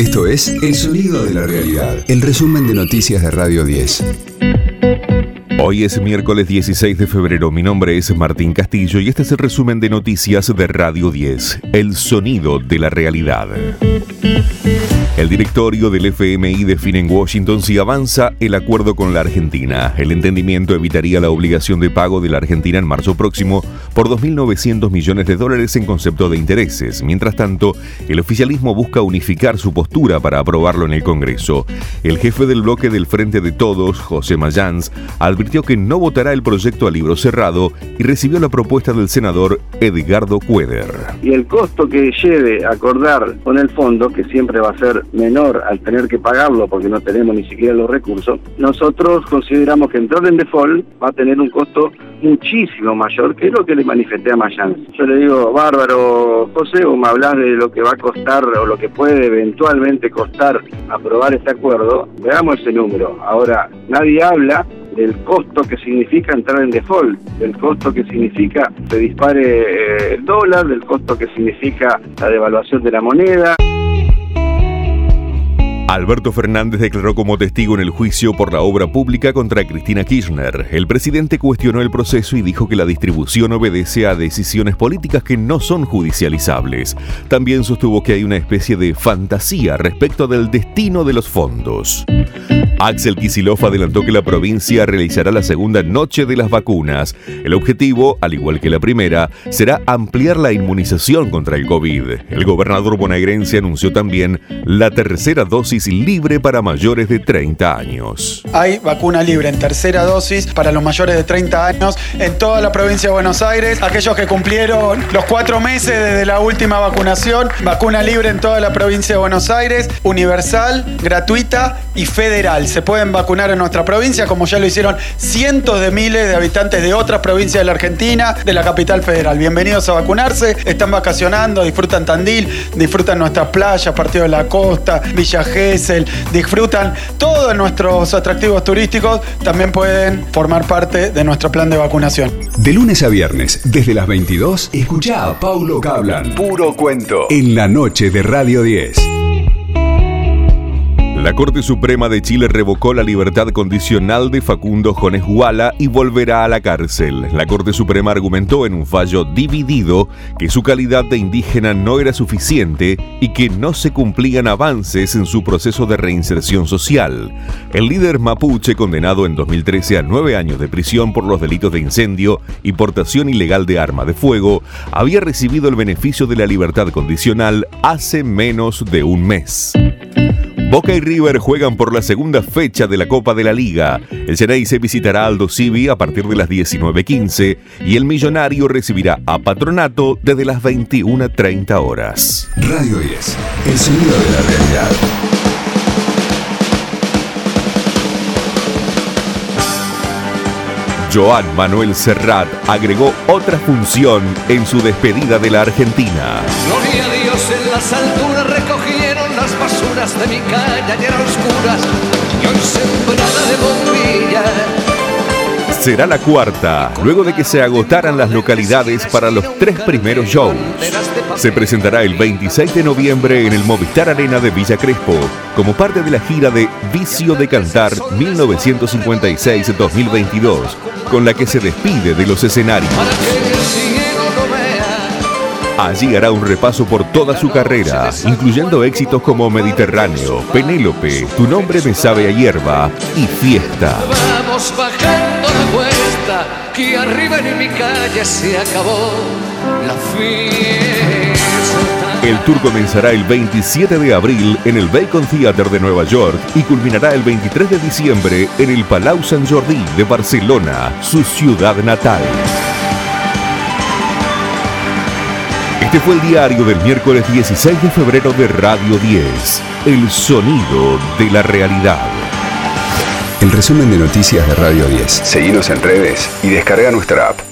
Esto es El Sonido de la Realidad, el resumen de noticias de Radio 10. Hoy es miércoles 16 de febrero, mi nombre es Martín Castillo y este es el resumen de noticias de Radio 10, El Sonido de la Realidad. El directorio del FMI define en Washington si avanza el acuerdo con la Argentina. El entendimiento evitaría la obligación de pago de la Argentina en marzo próximo por 2.900 millones de dólares en concepto de intereses. Mientras tanto, el oficialismo busca unificar su postura para aprobarlo en el Congreso. El jefe del bloque del Frente de Todos, José Mayans, advirtió que no votará el proyecto a libro cerrado y recibió la propuesta del senador Edgardo Cueder. Y el costo que lleve acordar con el fondo, que siempre va a ser menor al tener que pagarlo porque no tenemos ni siquiera los recursos, nosotros consideramos que entrar en default va a tener un costo muchísimo mayor que lo que le manifesté a Mayans. Yo le digo, bárbaro, José, o me hablas de lo que va a costar o lo que puede eventualmente costar aprobar este acuerdo, veamos ese número. Ahora, nadie habla del costo que significa entrar en default, del costo que significa se dispare eh, el dólar, del costo que significa la devaluación de la moneda. Alberto Fernández declaró como testigo en el juicio por la obra pública contra Cristina Kirchner. El presidente cuestionó el proceso y dijo que la distribución obedece a decisiones políticas que no son judicializables. También sostuvo que hay una especie de fantasía respecto del destino de los fondos. Axel Kisilov adelantó que la provincia realizará la segunda noche de las vacunas. El objetivo, al igual que la primera, será ampliar la inmunización contra el COVID. El gobernador bonaerense anunció también la tercera dosis libre para mayores de 30 años. Hay vacuna libre en tercera dosis para los mayores de 30 años en toda la provincia de Buenos Aires. Aquellos que cumplieron los cuatro meses desde la última vacunación, vacuna libre en toda la provincia de Buenos Aires, universal, gratuita y federal se pueden vacunar en nuestra provincia, como ya lo hicieron cientos de miles de habitantes de otras provincias de la Argentina, de la capital federal. Bienvenidos a vacunarse, están vacacionando, disfrutan Tandil, disfrutan nuestras playas, Partido de la Costa, Villa Gesell, disfrutan todos nuestros atractivos turísticos, también pueden formar parte de nuestro plan de vacunación. De lunes a viernes, desde las 22, escucha a Paulo Cablan. Puro cuento. En la noche de Radio 10. La Corte Suprema de Chile revocó la libertad condicional de Facundo Jones Huala y volverá a la cárcel. La Corte Suprema argumentó en un fallo dividido que su calidad de indígena no era suficiente y que no se cumplían avances en su proceso de reinserción social. El líder mapuche, condenado en 2013 a nueve años de prisión por los delitos de incendio y portación ilegal de arma de fuego, había recibido el beneficio de la libertad condicional hace menos de un mes. Boca y River juegan por la segunda fecha de la Copa de la Liga. El se visitará Aldo Civi a partir de las 19.15 y el Millonario recibirá a Patronato desde las 21.30 horas. Radio 10, el sonido de la realidad. Joan Manuel Serrat agregó otra función en su despedida de la Argentina. Gloria a Dios en las alturas de mi calle ayer y hoy sembrada de bombillas. Será la cuarta, luego de que se agotaran las localidades para los tres primeros shows. Se presentará el 26 de noviembre en el Movistar Arena de Villa Crespo, como parte de la gira de Vicio de Cantar 1956-2022, con la que se despide de los escenarios. Allí hará un repaso por toda su carrera, incluyendo éxitos como Mediterráneo, Penélope, Tu nombre me sabe a hierba y Fiesta. Vamos bajando la cuesta, que arriba en mi calle se acabó la fiesta. El tour comenzará el 27 de abril en el Bacon Theater de Nueva York y culminará el 23 de diciembre en el Palau Sant Jordi de Barcelona, su ciudad natal. Este fue el diario del miércoles 16 de febrero de Radio 10, El sonido de la realidad. El resumen de noticias de Radio 10. Seguimos en redes y descarga nuestra app.